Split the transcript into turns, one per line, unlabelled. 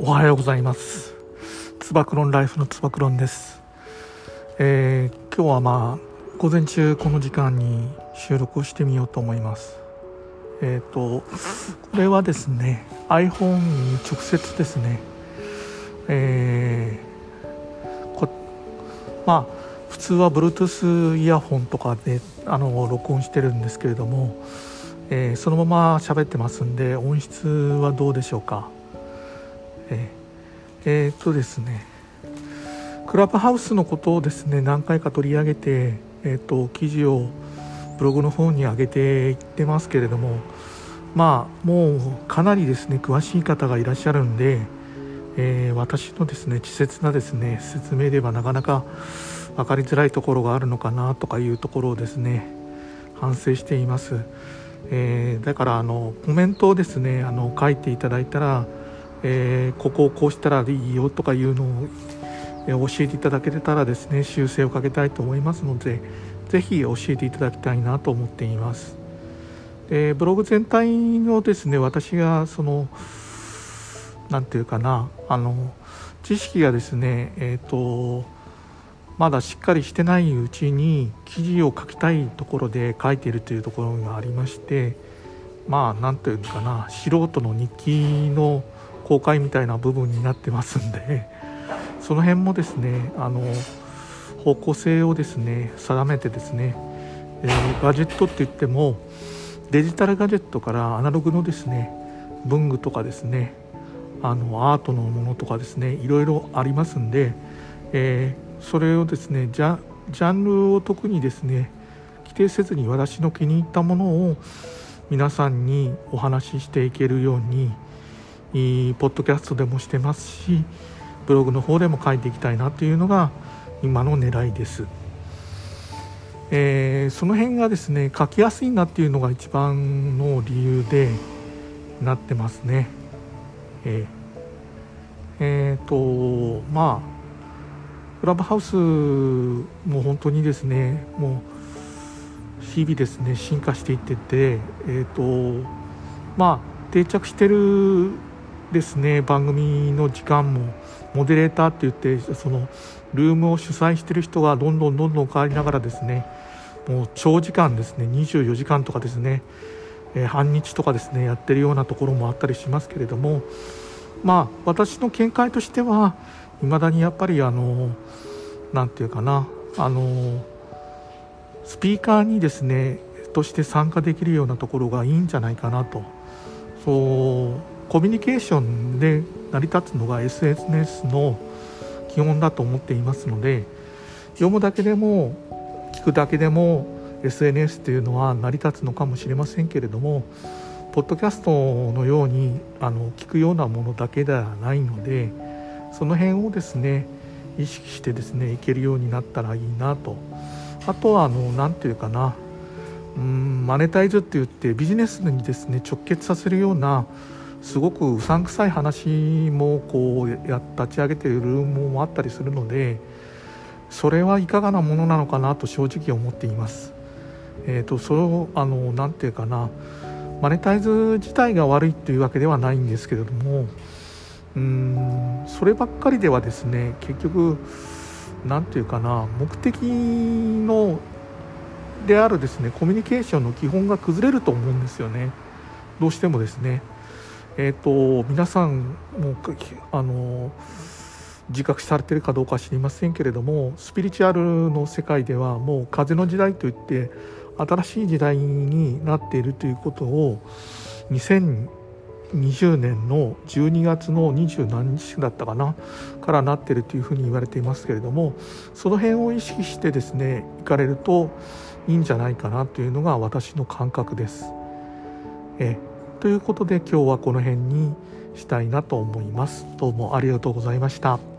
おはようございます。つば九郎ライフのつば九郎です、えー、今日はまあ午前中この時間に収録をしてみようと思います。えっ、ー、とこれはですね iPhone に直接ですね。えー、こまあ普通は Bluetooth イヤホンとかであの録音してるんですけれども、えー、そのまま喋ってますんで音質はどうでしょうか？えー、えー、っとですねクラブハウスのことをですね何回か取り上げて、えー、っと記事をブログの方に上げていってますけれどもまあもうかなりですね詳しい方がいらっしゃるんで、えー、私のですね稚拙なですね説明ではなかなか分かりづらいところがあるのかなとかいうところをですね反省しています、えー、だからあのコメントをですねあの書いていただいたらえー、ここをこうしたらいいよとかいうのを、えー、教えていただけたらですね修正をかけたいと思いますのでぜひ教えていただきたいなと思っています。でブログ全体のですね私がその何て言うかなあの知識がですねえっ、ー、とまだしっかりしてないうちに記事を書きたいところで書いているというところがありましてまあ何て言うのかな素人の日記の公開みたいな部分になってますんでその辺もですねあの方向性をですね定めてですね、えー、ガジェットって言ってもデジタルガジェットからアナログのですね文具とかですねあのアートのものとかですねいろいろありますんで、えー、それをですねジャジャンルを特にですね規定せずに私の気に入ったものを皆さんにお話ししていけるようにポッドキャストでもしてますしブログの方でも書いていきたいなというのが今の狙いです、えー、その辺がですね書きやすいなっていうのが一番の理由でなってますね。えー、えー、とまあクラブハウスも本当にですねもう日々ですね進化していっててえっ、とまあ定着してるですね番組の時間もモデレーターって言ってそのルームを主催してる人がどんどんどんどん変わりながらですねもう長時間ですね24時間とかですね、えー、半日とかですねやってるようなところもあったりしますけれどもまあ私の見解としてはいまだにやっぱりあの何て言うかなあのスピーカーにですねとして参加できるようなところがいいんじゃないかなと。そうコミュニケーションで成り立つのが SNS の基本だと思っていますので読むだけでも聞くだけでも SNS というのは成り立つのかもしれませんけれどもポッドキャストのようにあの聞くようなものだけではないのでその辺をですね意識してですねいけるようになったらいいなと。あとはあの何て言うかなうんマネタイズって言ってビジネスにですね直結させるようなすごくうさんくさい話もこうや立ち上げているもあったりするのでそれはいかがなものなのかなと正直思っています。えーと、それをあのなんて言うかなマネタイズ自体が悪いというわけではないんですけれどもうんそればっかりではですね結局何て言うかな目的のであるですねコミュニケーションの基本が崩れると思うんですよねどうしてもですね。えーと、皆さんもあの自覚されてるかどうか知りませんけれどもスピリチュアルの世界ではもう風の時代といって新しい時代になっているということを2020年の12月の20何日だったかなからなっているというふうに言われていますけれどもその辺を意識してですね行かれるといいんじゃないかなというのが私の感覚です。えということで今日はこの辺にしたいなと思います。どうもありがとうございました。